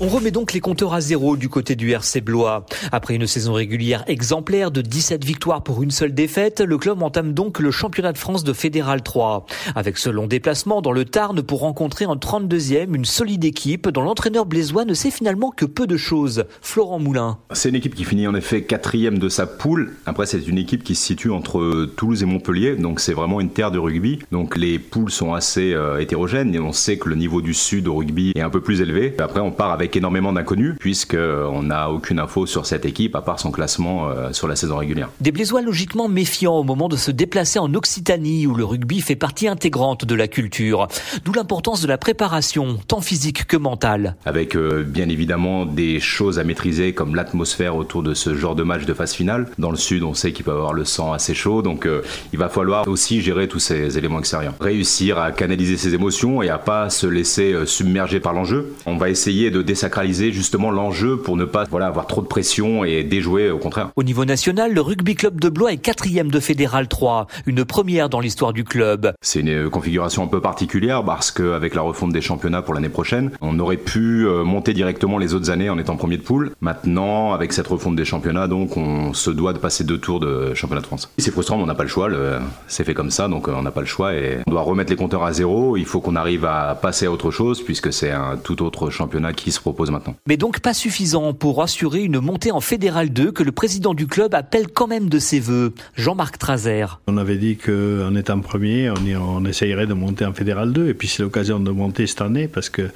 On remet donc les compteurs à zéro du côté du RC Blois. Après une saison régulière exemplaire de 17 victoires pour une seule défaite, le club entame donc le championnat de France de Fédéral 3. Avec ce long déplacement dans le Tarn pour rencontrer en 32e une solide équipe dont l'entraîneur blésois ne sait finalement que peu de choses. Florent Moulin. C'est une équipe qui finit en effet quatrième de sa poule. Après, c'est une équipe qui se situe entre Toulouse et Montpellier, donc c'est vraiment une terre de rugby. Donc les poules sont assez euh, hétérogènes et on sait que le niveau du sud au rugby est un peu plus élevé. Après, on part avec énormément d'inconnus puisqu'on n'a aucune info sur cette équipe à part son classement euh, sur la saison régulière. Des Blésois logiquement méfiants au moment de se déplacer en Occitanie où le rugby fait partie intégrante de la culture. D'où l'importance de la préparation, tant physique que mentale. Avec euh, bien évidemment des choses à maîtriser comme l'atmosphère autour de ce genre de match de phase finale. Dans le sud, on sait qu'il peut avoir le sang assez chaud, donc euh, il va falloir aussi gérer tous ces éléments extérieurs. Réussir à canaliser ses émotions et à pas se laisser submerger par l'enjeu. On va essayer de sacraliser justement l'enjeu pour ne pas voilà, avoir trop de pression et déjouer au contraire. Au niveau national, le rugby club de Blois est quatrième de Fédéral 3, une première dans l'histoire du club. C'est une configuration un peu particulière parce qu'avec la refonte des championnats pour l'année prochaine, on aurait pu euh, monter directement les autres années en étant premier de poule. Maintenant, avec cette refonte des championnats, donc on se doit de passer deux tours de championnat de France. C'est frustrant, mais on n'a pas le choix. C'est fait comme ça, donc euh, on n'a pas le choix et on doit remettre les compteurs à zéro. Il faut qu'on arrive à passer à autre chose puisque c'est un tout autre championnat qui se propose maintenant. Mais donc pas suffisant pour assurer une montée en Fédéral 2 que le président du club appelle quand même de ses voeux, Jean-Marc Trazer. On avait dit qu'en étant premier, on, on, essayerait de monter en Fédéral 2 et puis c'est l'occasion de monter cette année parce que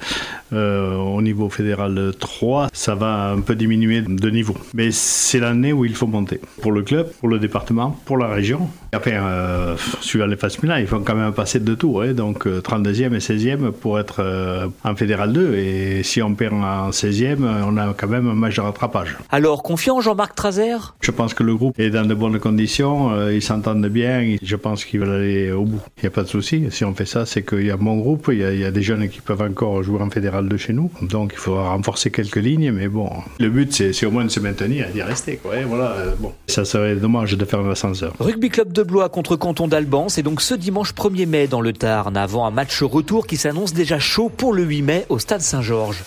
euh, au niveau Fédéral 3, ça va un peu diminuer de niveau. Mais c'est l'année où il faut monter pour le club, pour le département, pour la région. Après, euh, suivant les phases finales, il faut quand même passer deux tours, hein, donc 32e euh, et 16e pour être euh, en Fédéral 2 et si on perd en 16e, on a quand même un match de rattrapage. Alors, confiant Jean-Marc Trazer? Je pense que le groupe est dans de bonnes conditions, euh, ils s'entendent bien, je pense qu'ils veulent aller au bout. Il n'y a pas de souci. Si on fait ça, c'est qu'il y a mon groupe, il y, a, des jeunes qui peuvent encore jouer en fédéral de chez nous, donc il faudra renforcer quelques lignes, mais bon, le but c'est au moins de se maintenir et d'y rester. Quoi. voilà, euh, bon. Ça serait dommage de faire un ascenseur. Rugby Club de Blois contre Canton d'Alban, c'est donc ce dimanche 1er mai dans le Tarn, avant un match retour qui s'annonce déjà chaud pour le 8 mai au Stade Saint-Georges.